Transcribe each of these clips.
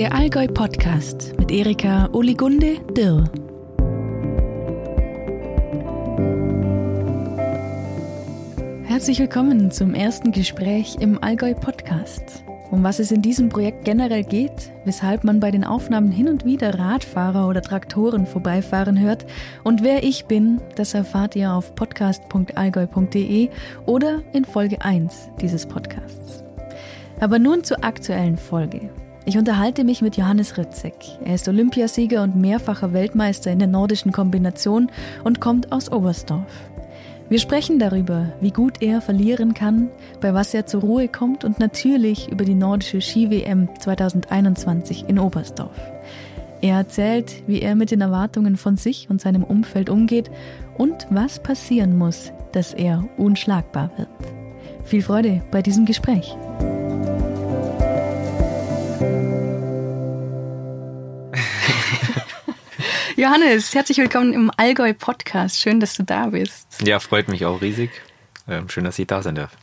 Der Allgäu Podcast mit Erika Oligunde Dirr. Herzlich willkommen zum ersten Gespräch im Allgäu Podcast. Um was es in diesem Projekt generell geht, weshalb man bei den Aufnahmen hin und wieder Radfahrer oder Traktoren vorbeifahren hört und wer ich bin, das erfahrt ihr auf podcast.allgäu.de oder in Folge 1 dieses Podcasts. Aber nun zur aktuellen Folge. Ich unterhalte mich mit Johannes Ritzek. Er ist Olympiasieger und mehrfacher Weltmeister in der nordischen Kombination und kommt aus Oberstdorf. Wir sprechen darüber, wie gut er verlieren kann, bei was er zur Ruhe kommt und natürlich über die nordische Ski-WM 2021 in Oberstdorf. Er erzählt, wie er mit den Erwartungen von sich und seinem Umfeld umgeht und was passieren muss, dass er unschlagbar wird. Viel Freude bei diesem Gespräch. Johannes, herzlich willkommen im Allgäu Podcast. Schön, dass du da bist. Ja, freut mich auch riesig. Ähm, schön, dass ich da sein darf.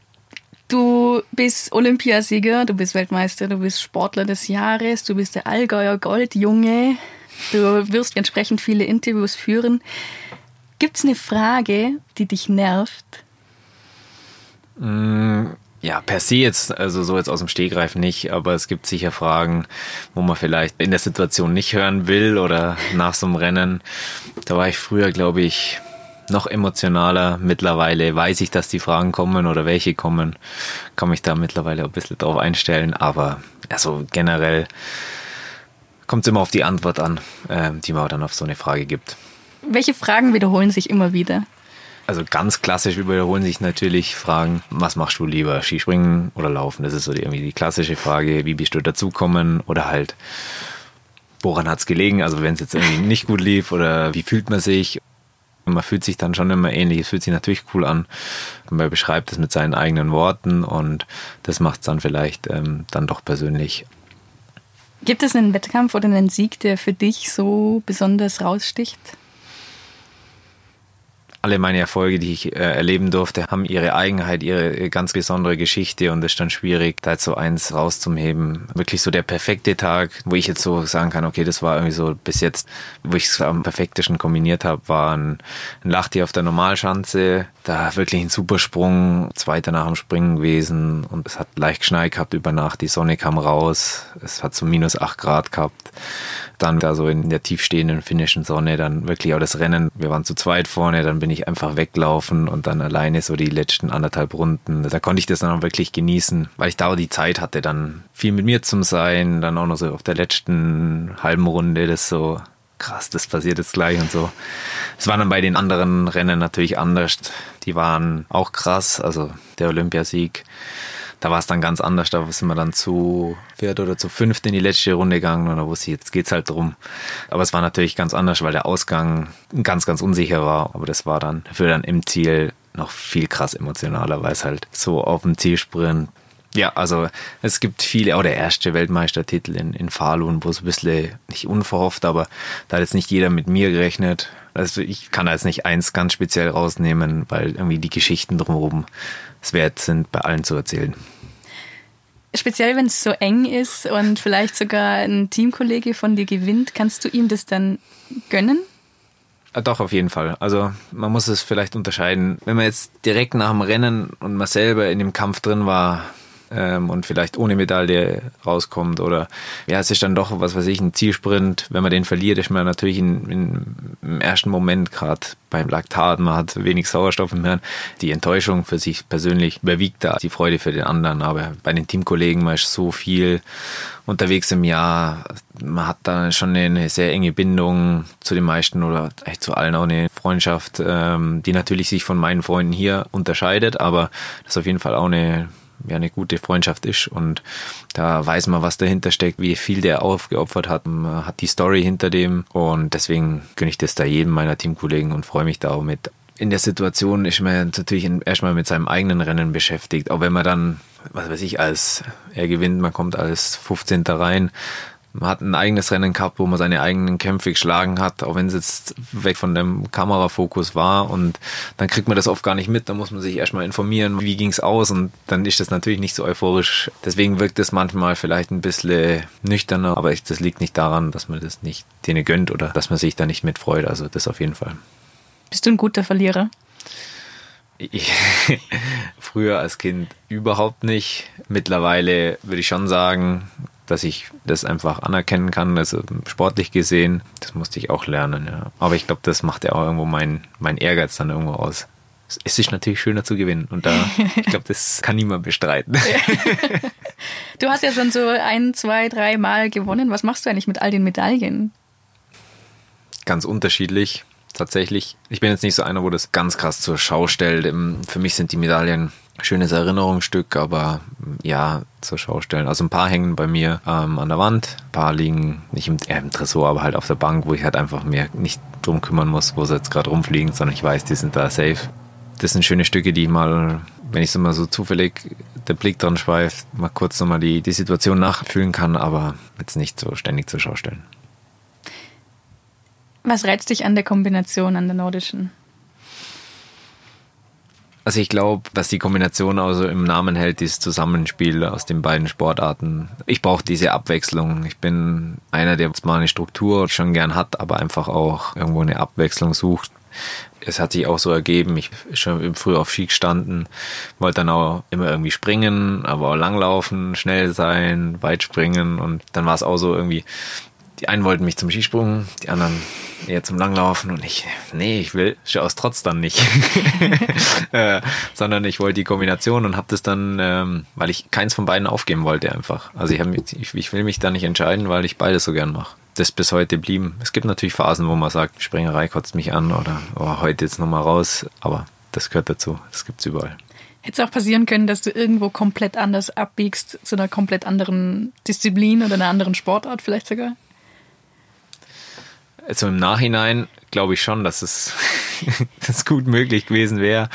Du bist Olympiasieger, du bist Weltmeister, du bist Sportler des Jahres, du bist der Allgäuer Goldjunge. Du wirst entsprechend viele Interviews führen. Gibt es eine Frage, die dich nervt? Ja, per se jetzt, also so jetzt aus dem Stegreif nicht, aber es gibt sicher Fragen, wo man vielleicht in der Situation nicht hören will oder nach so einem Rennen. Da war ich früher, glaube ich, noch emotionaler. Mittlerweile weiß ich, dass die Fragen kommen oder welche kommen. Kann mich da mittlerweile ein bisschen drauf einstellen, aber also generell kommt es immer auf die Antwort an, äh, die man dann auf so eine Frage gibt. Welche Fragen wiederholen sich immer wieder? Also ganz klassisch wiederholen sich natürlich Fragen, was machst du lieber, Skispringen oder Laufen? Das ist so die, irgendwie die klassische Frage, wie bist du dazukommen oder halt, woran hat es gelegen? Also wenn es jetzt irgendwie nicht gut lief oder wie fühlt man sich? Man fühlt sich dann schon immer ähnlich. Es fühlt sich natürlich cool an. Man beschreibt es mit seinen eigenen Worten und das macht es dann vielleicht ähm, dann doch persönlich. Gibt es einen Wettkampf oder einen Sieg, der für dich so besonders raussticht? Alle meine Erfolge, die ich äh, erleben durfte, haben ihre Eigenheit, ihre ganz besondere Geschichte und es ist dann schwierig, da jetzt so eins rauszuheben. Wirklich so der perfekte Tag, wo ich jetzt so sagen kann, okay, das war irgendwie so bis jetzt, wo ich es am perfektesten kombiniert habe, war ein, ein Lachti auf der Normalschanze, da wirklich ein Supersprung, zweiter nach dem Springen gewesen und es hat leicht geschneit gehabt über Nacht, die Sonne kam raus, es hat so minus acht Grad gehabt dann da so in der tiefstehenden finnischen Sonne dann wirklich auch das Rennen. Wir waren zu zweit vorne, dann bin ich einfach weglaufen und dann alleine so die letzten anderthalb Runden. Da konnte ich das dann auch wirklich genießen, weil ich da die Zeit hatte, dann viel mit mir zu sein, dann auch noch so auf der letzten halben Runde das so krass, das passiert jetzt gleich und so. Es war dann bei den anderen Rennen natürlich anders. Die waren auch krass, also der Olympiasieg da war es dann ganz anders. Da sind wir dann zu viert oder zu fünft in die letzte Runde gegangen da wusste ich, jetzt geht's halt drum. Aber es war natürlich ganz anders, weil der Ausgang ganz, ganz unsicher war. Aber das war dann für dann im Ziel noch viel krass emotionaler, weil es halt so auf dem Zielsprint ja, also es gibt viele, auch der erste Weltmeistertitel in, in Falun, wo es ein bisschen nicht unverhofft, aber da hat jetzt nicht jeder mit mir gerechnet. Also ich kann da jetzt nicht eins ganz speziell rausnehmen, weil irgendwie die Geschichten drumherum es wert sind, bei allen zu erzählen. Speziell, wenn es so eng ist und vielleicht sogar ein Teamkollege von dir gewinnt, kannst du ihm das dann gönnen? Ah, doch, auf jeden Fall. Also man muss es vielleicht unterscheiden. Wenn man jetzt direkt nach dem Rennen und man selber in dem Kampf drin war, ähm, und vielleicht ohne Medaille rauskommt. Oder ja, es ist dann doch, was weiß ich, ein Zielsprint. Wenn man den verliert, ist man natürlich in, in, im ersten Moment gerade beim Laktat, man hat wenig Sauerstoff im Hirn. Die Enttäuschung für sich persönlich überwiegt da die Freude für den anderen. Aber bei den Teamkollegen, man ist so viel unterwegs im Jahr. Man hat da schon eine sehr enge Bindung zu den meisten oder echt zu allen auch eine Freundschaft, ähm, die natürlich sich von meinen Freunden hier unterscheidet, aber das ist auf jeden Fall auch eine ja eine gute Freundschaft ist und da weiß man, was dahinter steckt, wie viel der aufgeopfert hat, man hat die Story hinter dem und deswegen gönne ich das da jedem meiner Teamkollegen und freue mich da auch mit. In der Situation ist man natürlich erstmal mit seinem eigenen Rennen beschäftigt, auch wenn man dann, was weiß ich, als er gewinnt, man kommt als 15. rein, man hat ein eigenes Rennen gehabt, wo man seine eigenen Kämpfe geschlagen hat, auch wenn es jetzt weg von dem Kamerafokus war und dann kriegt man das oft gar nicht mit, da muss man sich erstmal informieren, wie ging es aus und dann ist das natürlich nicht so euphorisch. Deswegen wirkt es manchmal vielleicht ein bisschen nüchterner, aber das liegt nicht daran, dass man das nicht denen gönnt oder dass man sich da nicht mitfreut, also das auf jeden Fall. Bist du ein guter Verlierer? Ich, früher als Kind überhaupt nicht. Mittlerweile würde ich schon sagen, dass ich das einfach anerkennen kann, also sportlich gesehen. Das musste ich auch lernen, ja. Aber ich glaube, das macht ja auch irgendwo mein, mein Ehrgeiz dann irgendwo aus. Es ist natürlich schöner zu gewinnen und da, ich glaube, das kann niemand bestreiten. du hast ja schon so ein, zwei, drei Mal gewonnen. Was machst du eigentlich mit all den Medaillen? Ganz unterschiedlich tatsächlich. Ich bin jetzt nicht so einer, wo das ganz krass zur Schau stellt. Für mich sind die Medaillen schönes Erinnerungsstück, aber ja, zur Schau stellen. Also ein paar hängen bei mir ähm, an der Wand, ein paar liegen nicht im, äh, im Tresor, aber halt auf der Bank, wo ich halt einfach mir nicht drum kümmern muss, wo sie jetzt gerade rumfliegen, sondern ich weiß, die sind da safe. Das sind schöne Stücke, die ich mal, wenn ich so mal so zufällig der Blick dran schweift, mal kurz nochmal die, die Situation nachfühlen kann, aber jetzt nicht so ständig zur Schau stellen. Was reizt dich an der Kombination, an der nordischen? Also ich glaube, was die Kombination also im Namen hält, ist Zusammenspiel aus den beiden Sportarten. Ich brauche diese Abwechslung. Ich bin einer, der zwar eine Struktur schon gern hat, aber einfach auch irgendwo eine Abwechslung sucht. Es hat sich auch so ergeben, ich schon früher auf Ski gestanden, wollte dann auch immer irgendwie springen, aber auch langlaufen, schnell sein, weit springen und dann war es auch so irgendwie, die einen wollten mich zum Skisprung, die anderen eher zum Langlaufen und ich, nee, ich will aus Trotz dann nicht. äh, sondern ich wollte die Kombination und habe das dann, ähm, weil ich keins von beiden aufgeben wollte einfach. Also ich, hab, ich, ich will mich da nicht entscheiden, weil ich beides so gern mache. Das bis heute blieben. Es gibt natürlich Phasen, wo man sagt, Springerei kotzt mich an oder oh, heute jetzt nochmal raus, aber das gehört dazu. Das gibt's überall. Hätte es auch passieren können, dass du irgendwo komplett anders abbiegst, zu einer komplett anderen Disziplin oder einer anderen Sportart vielleicht sogar? Also im Nachhinein glaube ich schon, dass es das gut möglich gewesen wäre.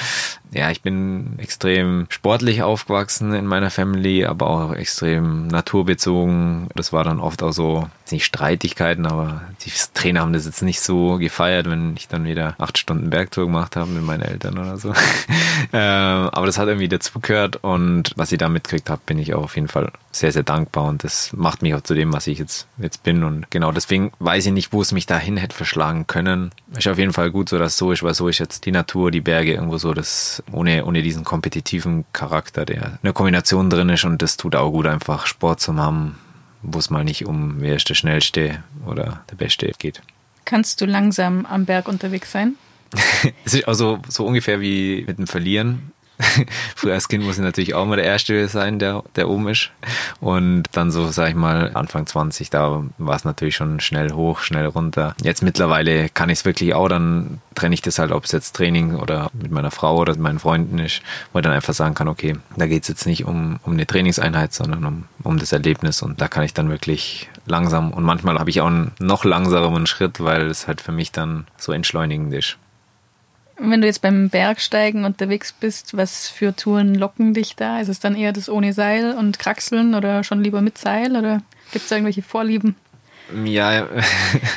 Ja, ich bin extrem sportlich aufgewachsen in meiner Family, aber auch extrem naturbezogen. Das war dann oft auch so, nicht Streitigkeiten, aber die Trainer haben das jetzt nicht so gefeiert, wenn ich dann wieder acht Stunden Bergtour gemacht habe mit meinen Eltern oder so. ähm, aber das hat irgendwie dazugehört und was ich da mitgekriegt habe, bin ich auch auf jeden Fall sehr, sehr dankbar und das macht mich auch zu dem, was ich jetzt, jetzt bin und genau deswegen weiß ich nicht, wo es mich dahin hätte verschlagen können. Ist auf jeden Fall gut so, dass so ist, weil so ist jetzt die Natur, die Berge irgendwo so, das ohne, ohne diesen kompetitiven Charakter, der in der Kombination drin ist und das tut auch gut, einfach Sport zu haben, wo es mal nicht um wer ist der Schnellste oder der Beste geht. Kannst du langsam am Berg unterwegs sein? es ist also so ungefähr wie mit dem Verlieren. Früher als Kind muss ich natürlich auch mal der Erste sein, der, der oben ist. Und dann so, sag ich mal, Anfang 20, da war es natürlich schon schnell hoch, schnell runter. Jetzt mittlerweile kann ich es wirklich auch, dann trenne ich das halt, ob es jetzt Training oder mit meiner Frau oder mit meinen Freunden ist, wo ich dann einfach sagen kann, okay, da geht es jetzt nicht um, um eine Trainingseinheit, sondern um, um das Erlebnis. Und da kann ich dann wirklich langsam und manchmal habe ich auch einen noch langsameren Schritt, weil es halt für mich dann so entschleunigend ist. Wenn du jetzt beim Bergsteigen unterwegs bist, was für Touren locken dich da? Ist es dann eher das ohne Seil und Kraxeln oder schon lieber mit Seil oder gibt es da irgendwelche Vorlieben? Ja,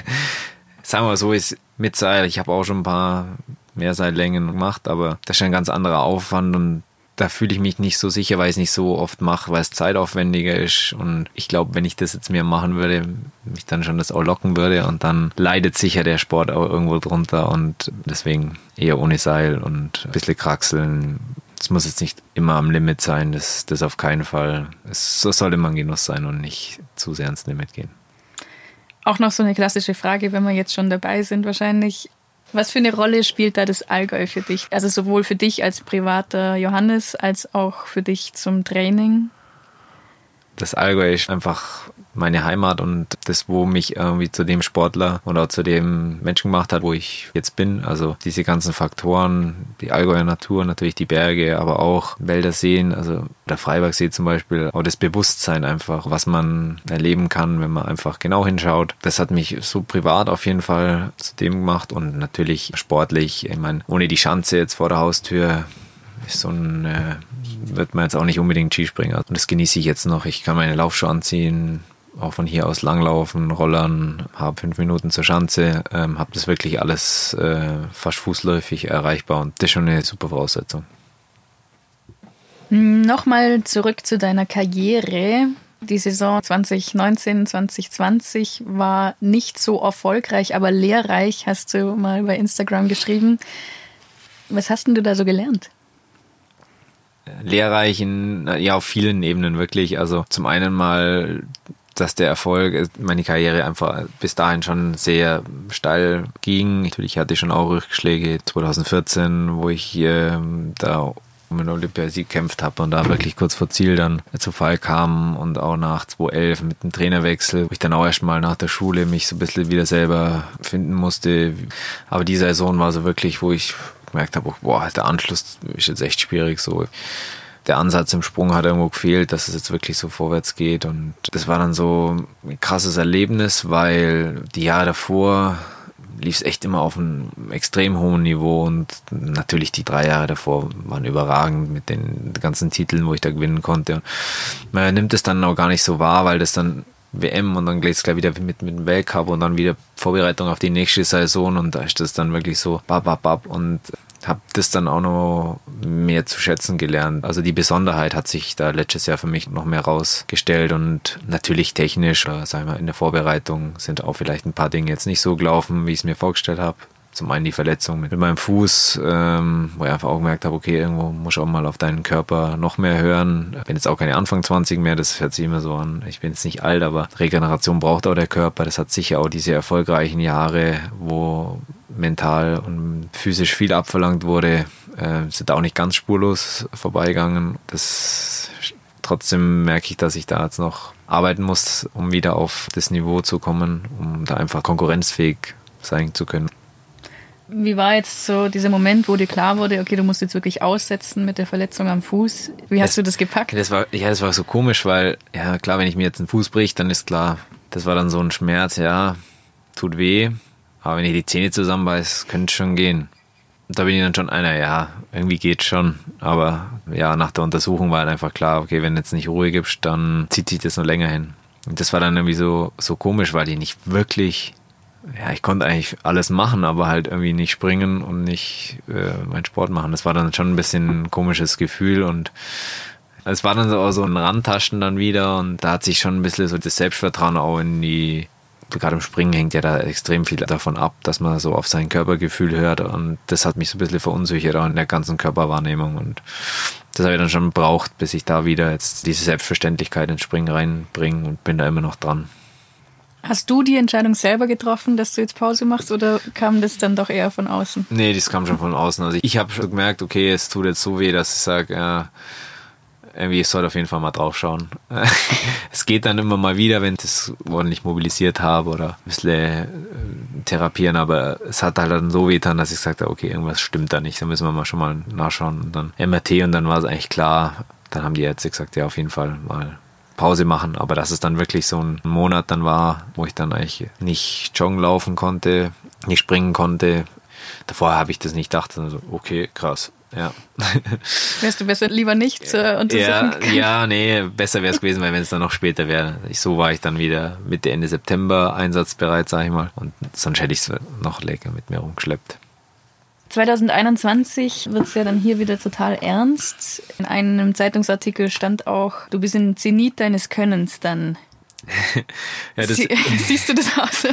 sagen wir so, ist mit Seil. Ich habe auch schon ein paar Mehrseillängen gemacht, aber das ist ein ganz anderer Aufwand und da fühle ich mich nicht so sicher, weil ich es nicht so oft mache, weil es zeitaufwendiger ist. Und ich glaube, wenn ich das jetzt mehr machen würde, mich dann schon das auch locken würde und dann leidet sicher der Sport auch irgendwo drunter und deswegen eher ohne Seil und ein bisschen kraxeln. Es muss jetzt nicht immer am Limit sein, das, das auf keinen Fall. Es soll immer ein Genuss sein und nicht zu sehr ans Limit gehen. Auch noch so eine klassische Frage, wenn wir jetzt schon dabei sind, wahrscheinlich. Was für eine Rolle spielt da das Allgäu für dich? Also sowohl für dich als privater Johannes als auch für dich zum Training? Das Allgäu ist einfach meine Heimat und das, wo mich irgendwie zu dem Sportler oder zu dem Menschen gemacht hat, wo ich jetzt bin. Also diese ganzen Faktoren, die Allgäuer Natur, natürlich die Berge, aber auch Wälder, Seen, also der Freibergsee zum Beispiel, auch das Bewusstsein einfach, was man erleben kann, wenn man einfach genau hinschaut. Das hat mich so privat auf jeden Fall zu dem gemacht und natürlich sportlich. Ich meine, ohne die Schanze jetzt vor der Haustür ist so ein äh, wird man jetzt auch nicht unbedingt Skispringer. Und das genieße ich jetzt noch. Ich kann meine Laufschuhe anziehen, auch von hier aus langlaufen, rollern, habe fünf Minuten zur Schanze, ähm, habe das wirklich alles äh, fast fußläufig erreichbar und das ist schon eine super Voraussetzung. Nochmal zurück zu deiner Karriere. Die Saison 2019, 2020 war nicht so erfolgreich, aber lehrreich, hast du mal bei Instagram geschrieben. Was hast denn du da so gelernt? Lehrreich in, ja, auf vielen Ebenen wirklich. Also zum einen mal, dass der Erfolg, meine Karriere einfach bis dahin schon sehr steil ging. Natürlich hatte ich schon auch Rückschläge 2014, wo ich äh, da um den Olympiasieg gekämpft habe und da wirklich kurz vor Ziel dann zu Fall kam und auch nach 2011 mit dem Trainerwechsel, wo ich dann auch erstmal nach der Schule mich so ein bisschen wieder selber finden musste. Aber die Saison war so wirklich, wo ich gemerkt habe, boah, der Anschluss ist jetzt echt schwierig so. Der Ansatz im Sprung hat irgendwo gefehlt, dass es jetzt wirklich so vorwärts geht. Und das war dann so ein krasses Erlebnis, weil die Jahre davor lief es echt immer auf einem extrem hohen Niveau und natürlich die drei Jahre davor waren überragend mit den ganzen Titeln, wo ich da gewinnen konnte. Man nimmt es dann auch gar nicht so wahr, weil das dann WM und dann geht es gleich wieder mit, mit dem Weltcup und dann wieder Vorbereitung auf die nächste Saison und da ist das dann wirklich so bab, bab, bab und habe das dann auch noch mehr zu schätzen gelernt. Also die Besonderheit hat sich da letztes Jahr für mich noch mehr rausgestellt und natürlich technisch, oder sagen wir in der Vorbereitung sind auch vielleicht ein paar Dinge jetzt nicht so gelaufen, wie ich es mir vorgestellt habe. Zum einen die Verletzung mit meinem Fuß, ähm, wo ich einfach auch gemerkt habe, okay, irgendwo muss ich auch mal auf deinen Körper noch mehr hören. Ich bin jetzt auch keine Anfang 20 mehr, das hört sich immer so an. Ich bin jetzt nicht alt, aber Regeneration braucht auch der Körper. Das hat sicher auch diese erfolgreichen Jahre, wo mental und physisch viel abverlangt wurde, äh, sind auch nicht ganz spurlos vorbeigegangen. Das trotzdem merke ich, dass ich da jetzt noch arbeiten muss, um wieder auf das Niveau zu kommen, um da einfach konkurrenzfähig sein zu können. Wie war jetzt so dieser Moment, wo dir klar wurde, okay, du musst jetzt wirklich aussetzen mit der Verletzung am Fuß? Wie hast das, du das gepackt? Das war, ja, das war so komisch, weil, ja, klar, wenn ich mir jetzt einen Fuß bricht, dann ist klar, das war dann so ein Schmerz, ja, tut weh. Aber wenn ich die Zähne zusammenbeiß, könnte es schon gehen. Da bin ich dann schon einer, ja, irgendwie geht schon. Aber ja, nach der Untersuchung war halt einfach klar, okay, wenn du jetzt nicht Ruhe gibst, dann zieht sich das noch länger hin. Und das war dann irgendwie so, so komisch, weil ich nicht wirklich ja, ich konnte eigentlich alles machen, aber halt irgendwie nicht springen und nicht äh, meinen Sport machen. Das war dann schon ein bisschen ein komisches Gefühl und es war dann so, so ein Randtaschen dann wieder und da hat sich schon ein bisschen so das Selbstvertrauen auch in die, gerade im Springen hängt ja da extrem viel davon ab, dass man so auf sein Körpergefühl hört und das hat mich so ein bisschen verunsichert auch in der ganzen Körperwahrnehmung und das habe ich dann schon gebraucht, bis ich da wieder jetzt diese Selbstverständlichkeit ins Springen reinbringe und bin da immer noch dran. Hast du die Entscheidung selber getroffen, dass du jetzt Pause machst oder kam das dann doch eher von außen? Nee, das kam schon von außen. Also ich habe schon gemerkt, okay, es tut jetzt so weh, dass ich sage, ja, irgendwie ich sollte auf jeden Fall mal draufschauen. es geht dann immer mal wieder, wenn ich das ordentlich mobilisiert habe oder ein bisschen äh, therapieren, aber es hat halt dann so weh getan, dass ich sagte, okay, irgendwas stimmt da nicht, da müssen wir mal schon mal nachschauen und dann MRT und dann war es eigentlich klar. Dann haben die Ärzte gesagt, ja, auf jeden Fall mal Pause machen. Aber dass es dann wirklich so ein Monat dann war, wo ich dann eigentlich nicht joggen laufen konnte, nicht springen konnte. Davor habe ich das nicht gedacht. Also, okay, krass. Ja. Wärst du besser lieber nicht äh, untersuchen ja, ja, nee, besser wäre es gewesen, weil wenn es dann noch später wäre. So war ich dann wieder Mitte, Ende September einsatzbereit, sag ich mal. Und sonst hätte ich es noch länger mit mir rumgeschleppt. 2021 wird es ja dann hier wieder total ernst. In einem Zeitungsartikel stand auch, du bist im Zenit deines Könnens dann. ja, Sie, siehst du das aus?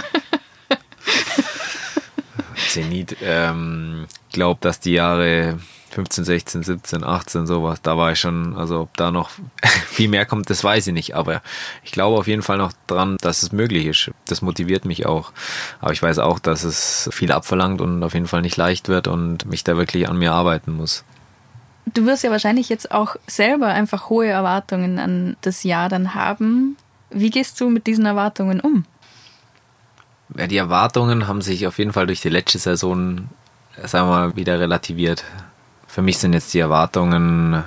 Zenit, ähm, glaube, dass die Jahre 15, 16, 17, 18, sowas. Da war ich schon, also ob da noch viel mehr kommt, das weiß ich nicht. Aber ich glaube auf jeden Fall noch dran, dass es möglich ist. Das motiviert mich auch. Aber ich weiß auch, dass es viel abverlangt und auf jeden Fall nicht leicht wird und mich da wirklich an mir arbeiten muss. Du wirst ja wahrscheinlich jetzt auch selber einfach hohe Erwartungen an das Jahr dann haben. Wie gehst du mit diesen Erwartungen um? Ja, die Erwartungen haben sich auf jeden Fall durch die letzte Saison, sagen wir mal, wieder relativiert. Für mich sind jetzt die Erwartungen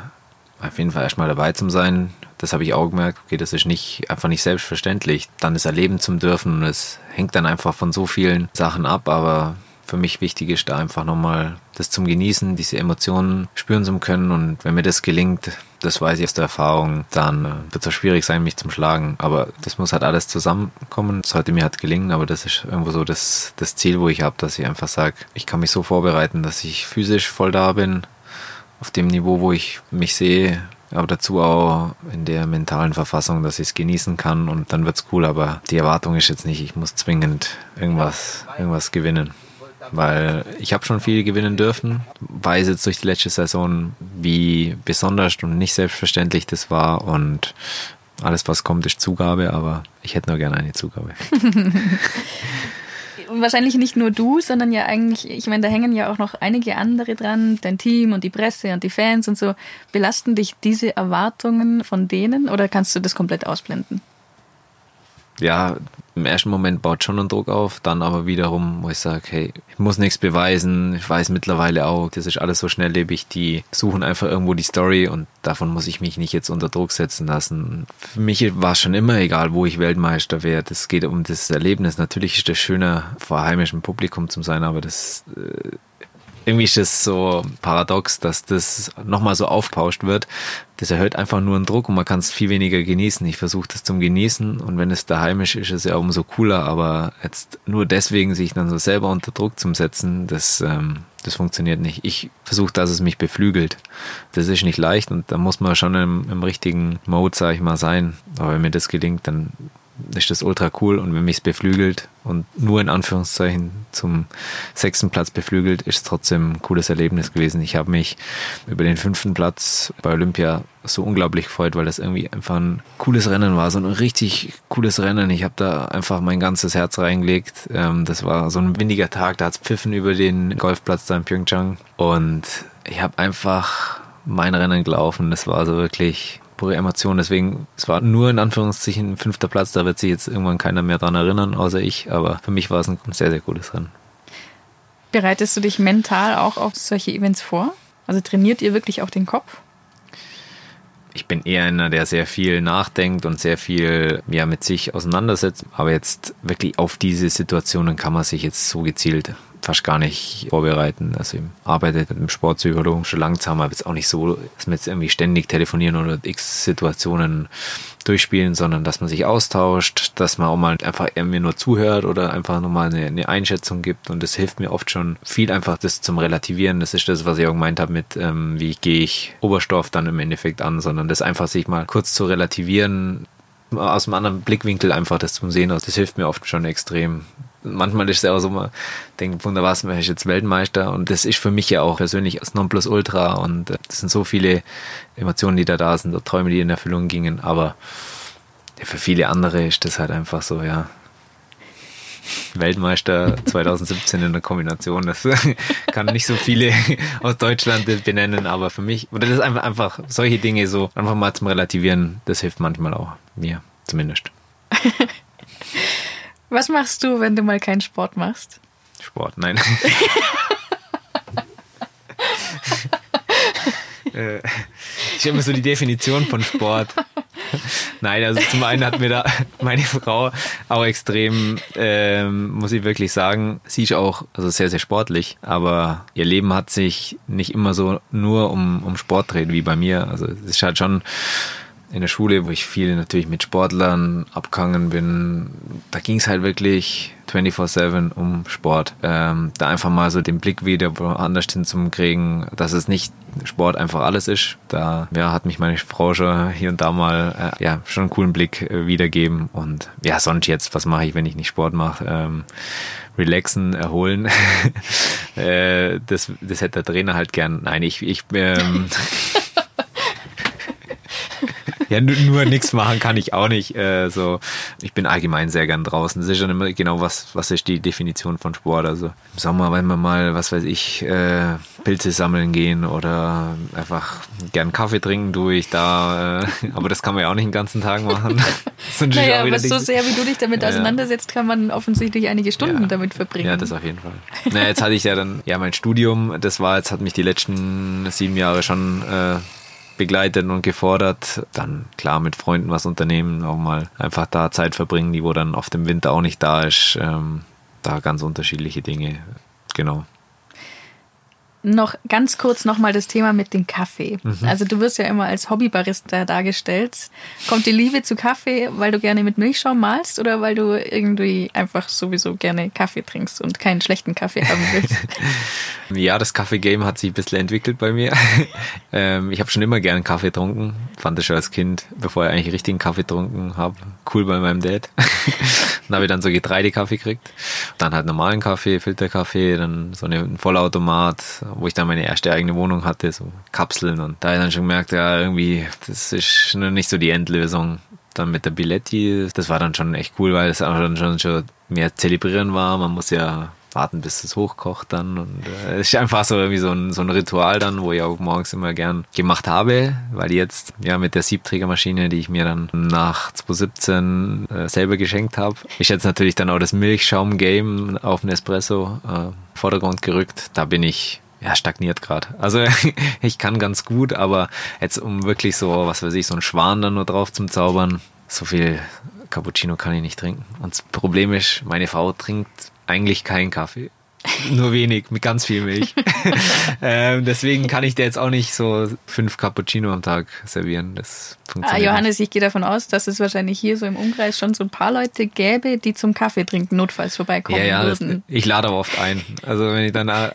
auf jeden Fall erstmal dabei zu sein. Das habe ich auch gemerkt. Okay, das ist nicht, einfach nicht selbstverständlich, dann das erleben zu dürfen. Und es hängt dann einfach von so vielen Sachen ab. Aber für mich wichtig ist da einfach nochmal das zum Genießen, diese Emotionen spüren zu können. Und wenn mir das gelingt, das weiß ich aus der Erfahrung, dann wird es schwierig sein, mich zum Schlagen. Aber das muss halt alles zusammenkommen. Sollte mir halt gelingen, aber das ist irgendwo so das, das Ziel, wo ich habe, dass ich einfach sage, ich kann mich so vorbereiten, dass ich physisch voll da bin, auf dem Niveau, wo ich mich sehe, aber dazu auch in der mentalen Verfassung, dass ich es genießen kann und dann wird's cool. Aber die Erwartung ist jetzt nicht, ich muss zwingend irgendwas, irgendwas gewinnen weil ich habe schon viel gewinnen dürfen, weiß jetzt durch die letzte Saison, wie besonders und nicht selbstverständlich das war und alles, was kommt, ist Zugabe, aber ich hätte nur gerne eine Zugabe. wahrscheinlich nicht nur du, sondern ja eigentlich, ich meine, da hängen ja auch noch einige andere dran, dein Team und die Presse und die Fans und so. Belasten dich diese Erwartungen von denen oder kannst du das komplett ausblenden? Ja, im ersten Moment baut schon einen Druck auf, dann aber wiederum, wo ich sage, hey, ich muss nichts beweisen, ich weiß mittlerweile auch, das ist alles so schnelllebig, die suchen einfach irgendwo die Story und davon muss ich mich nicht jetzt unter Druck setzen lassen. Für mich war es schon immer egal, wo ich Weltmeister werde. Es geht um das Erlebnis. Natürlich ist es schöner, vor heimischem Publikum zu sein, aber das äh, irgendwie ist es so paradox, dass das nochmal so aufpauscht wird. Das erhöht einfach nur einen Druck und man kann es viel weniger genießen. Ich versuche das zum Genießen und wenn es daheim ist, ist es ja umso cooler, aber jetzt nur deswegen sich dann so selber unter Druck zu setzen, das, ähm, das funktioniert nicht. Ich versuche, dass es mich beflügelt. Das ist nicht leicht und da muss man schon im, im richtigen Mode, sag ich mal, sein. Aber wenn mir das gelingt, dann ist das ultra cool und wenn mich es beflügelt und nur in Anführungszeichen zum sechsten Platz beflügelt, ist es trotzdem ein cooles Erlebnis gewesen. Ich habe mich über den fünften Platz bei Olympia so unglaublich gefreut, weil das irgendwie einfach ein cooles Rennen war, so ein richtig cooles Rennen. Ich habe da einfach mein ganzes Herz reingelegt. Ähm, das war so ein windiger Tag, da hat es pfiffen über den Golfplatz da in Pyeongchang und ich habe einfach mein Rennen gelaufen. Das war so wirklich pure Emotion. Deswegen, es war nur in Anführungszeichen ein fünfter Platz, da wird sich jetzt irgendwann keiner mehr dran erinnern, außer ich. Aber für mich war es ein sehr, sehr cooles Rennen. Bereitest du dich mental auch auf solche Events vor? Also trainiert ihr wirklich auch den Kopf? Ich bin eher einer, der sehr viel nachdenkt und sehr viel ja, mit sich auseinandersetzt. Aber jetzt wirklich auf diese Situationen kann man sich jetzt so gezielt fast gar nicht vorbereiten. Also ich arbeite mit einem Sportpsychologen schon langsam, aber jetzt auch nicht so, dass wir jetzt irgendwie ständig telefonieren oder x Situationen durchspielen, sondern dass man sich austauscht, dass man auch mal einfach mir nur zuhört oder einfach nochmal eine, eine Einschätzung gibt und das hilft mir oft schon viel einfach das zum Relativieren. Das ist das, was ich auch gemeint habe mit, ähm, wie gehe ich Oberstoff dann im Endeffekt an, sondern das einfach sich mal kurz zu relativieren, aus einem anderen Blickwinkel einfach das zu sehen, das hilft mir oft schon extrem manchmal ist es auch so, man denkt, wunderbar, wäre ich jetzt Weltmeister und das ist für mich ja auch persönlich das Nonplusultra und äh, das sind so viele Emotionen, die da da sind, Träume, die in Erfüllung gingen, aber für viele andere ist das halt einfach so, ja, Weltmeister 2017 in der Kombination. Das kann nicht so viele aus Deutschland benennen, aber für mich, oder das ist einfach, einfach solche Dinge so einfach mal zum Relativieren, das hilft manchmal auch mir, zumindest. Was machst du, wenn du mal keinen Sport machst? Sport, nein. äh, ich habe immer so die Definition von Sport. Nein, also zum einen hat mir da meine Frau auch extrem, ähm, muss ich wirklich sagen, sie ist auch also sehr, sehr sportlich, aber ihr Leben hat sich nicht immer so nur um, um Sport dreht wie bei mir. Also es ist halt schon in der Schule, wo ich viel natürlich mit Sportlern abgehangen bin, da ging es halt wirklich 24-7 um Sport. Ähm, da einfach mal so den Blick wieder woanders hin zu kriegen, dass es nicht Sport einfach alles ist. Da ja, hat mich meine Frau schon hier und da mal äh, ja, schon einen coolen Blick äh, wiedergeben. Und ja, sonst jetzt, was mache ich, wenn ich nicht Sport mache? Ähm, relaxen, erholen. äh, das, das hätte der Trainer halt gern. Nein, ich, ich ähm, ja, nur, nur nichts machen kann ich auch nicht. Äh, so, ich bin allgemein sehr gern draußen. Das ist schon immer genau was, was ist die Definition von Sport. Also im Sommer, wenn wir mal, was weiß ich, äh, Pilze sammeln gehen oder einfach gern Kaffee trinken durch da. Äh, aber das kann man ja auch nicht den ganzen Tag machen. naja, aber so sehr wie du dich damit ja. auseinandersetzt, kann man offensichtlich einige Stunden ja. damit verbringen. Ja, das auf jeden Fall. naja, jetzt hatte ich ja dann, ja, mein Studium, das war, jetzt hat mich die letzten sieben Jahre schon äh, begleitet und gefordert. Dann klar mit Freunden was unternehmen, auch mal einfach da Zeit verbringen, die wo dann oft im Winter auch nicht da ist. Ähm, da ganz unterschiedliche Dinge. Genau. Noch ganz kurz nochmal das Thema mit dem Kaffee. Mhm. Also du wirst ja immer als Hobbybarista dargestellt. Kommt die Liebe zu Kaffee, weil du gerne mit Milchschaum malst oder weil du irgendwie einfach sowieso gerne Kaffee trinkst und keinen schlechten Kaffee haben willst? Ja, das Kaffee-Game hat sich ein bisschen entwickelt bei mir. ähm, ich habe schon immer gern Kaffee getrunken. Fand das schon als Kind, bevor ich eigentlich richtigen Kaffee getrunken habe. Cool bei meinem Dad. dann habe ich dann so Getreidekaffee gekriegt. Dann halt normalen Kaffee, Filterkaffee, dann so einen Vollautomat, wo ich dann meine erste eigene Wohnung hatte, so Kapseln. Und da habe ich dann schon gemerkt, ja, irgendwie, das ist nicht so die Endlösung dann mit der Biletti, das war dann schon echt cool, weil es auch dann schon, schon mehr zelebrieren war. Man muss ja warten, bis es hochkocht dann. Und äh, ist einfach so irgendwie so ein, so ein Ritual dann, wo ich auch morgens immer gern gemacht habe, weil jetzt ja mit der Siebträgermaschine, die ich mir dann nach 2017 äh, selber geschenkt habe, ist jetzt natürlich dann auch das Milchschaum-Game auf Nespresso äh, Vordergrund gerückt. Da bin ich ja, stagniert gerade. Also ich kann ganz gut, aber jetzt um wirklich so, was weiß ich, so einen Schwan dann nur drauf zum Zaubern, so viel Cappuccino kann ich nicht trinken. Und das Problem ist, meine Frau trinkt eigentlich keinen Kaffee. Nur wenig, mit ganz viel Milch. ähm, deswegen kann ich dir jetzt auch nicht so fünf Cappuccino am Tag servieren. Das Ah, funktioniert Johannes, ich gehe davon aus, dass es wahrscheinlich hier so im Umkreis schon so ein paar Leute gäbe, die zum Kaffee trinken notfalls vorbeikommen Ja, ja, das, würden. ich lade aber oft ein. Also wenn ich dann, äh,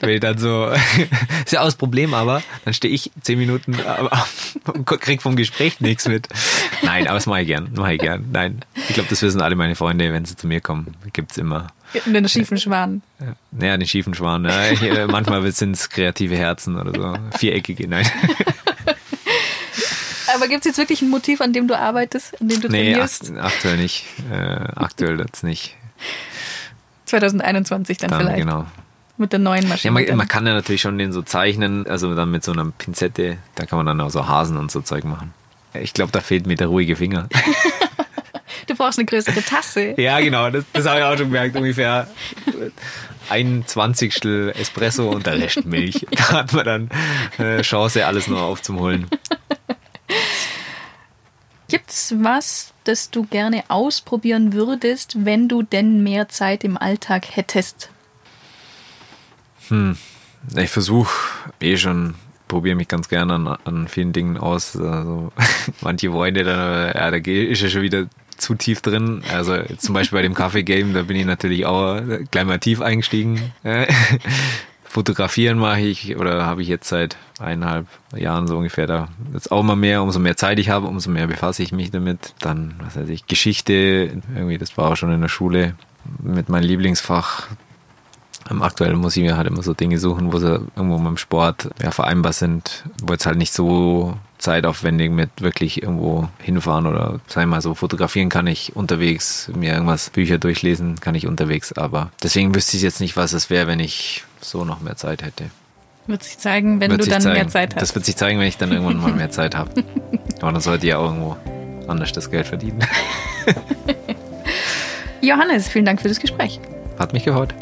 wenn ich dann so, ist ja auch das Problem, aber dann stehe ich zehn Minuten äh, und krieg vom Gespräch nichts mit. Nein, aber das mache ich gern, mache ich gern. Nein, ich glaube, das wissen alle meine Freunde, wenn sie zu mir kommen, gibt's immer. Den schiefen Schwan. Ja, naja, den schiefen Schwan. Ja, ich, äh, manchmal sind es kreative Herzen oder so, viereckige. Nein, Aber gibt es jetzt wirklich ein Motiv, an dem du arbeitest, an dem du nee, trainierst? akt aktuell nicht. Äh, aktuell jetzt nicht. 2021 dann, Dann vielleicht. genau. Mit der neuen Ja, Maschine. man, dann. man kann ja natürlich schon den so zeichnen, also dann mit so einer Pinzette, da kann man dann auch so Hasen und so Zeug machen. Ich glaube, da fehlt mir der ruhige Finger. du brauchst eine größere Tasse. ja, genau, das, das habe ich auch schon gemerkt. Ungefähr ein Zwanzigstel Espresso und der Rest Milch. Da hat man dann äh, Chance, alles nur aufzuholen. Gibt's was, das du gerne ausprobieren würdest, wenn du denn mehr Zeit im Alltag hättest? Ich versuche eh schon, probiere mich ganz gerne an, an vielen Dingen aus. Also, manche Freunde, da, ja, da ist ja schon wieder zu tief drin. Also zum Beispiel bei dem Kaffee-Game, da bin ich natürlich auch gleich mal tief eingestiegen. Äh, Fotografieren mache ich oder habe ich jetzt seit eineinhalb Jahren so ungefähr da jetzt auch mal mehr, umso mehr Zeit ich habe, umso mehr befasse ich mich damit. Dann, was weiß ich, Geschichte, irgendwie, das war auch schon in der Schule mit meinem Lieblingsfach. Aktuell muss ich mir halt immer so Dinge suchen, wo sie irgendwo mit dem Sport ja, vereinbar sind, wo jetzt halt nicht so zeitaufwendig mit wirklich irgendwo hinfahren oder sag ich mal so fotografieren kann ich unterwegs, mir irgendwas Bücher durchlesen kann ich unterwegs, aber deswegen wüsste ich jetzt nicht, was es wäre, wenn ich so noch mehr Zeit hätte. Wird sich zeigen, wenn Wird du dann zeigen. mehr Zeit hast. Das wird sich zeigen, wenn ich dann irgendwann mal mehr Zeit habe. Aber dann sollte ich ja irgendwo anders das Geld verdienen. Johannes, vielen Dank für das Gespräch. Hat mich gefreut.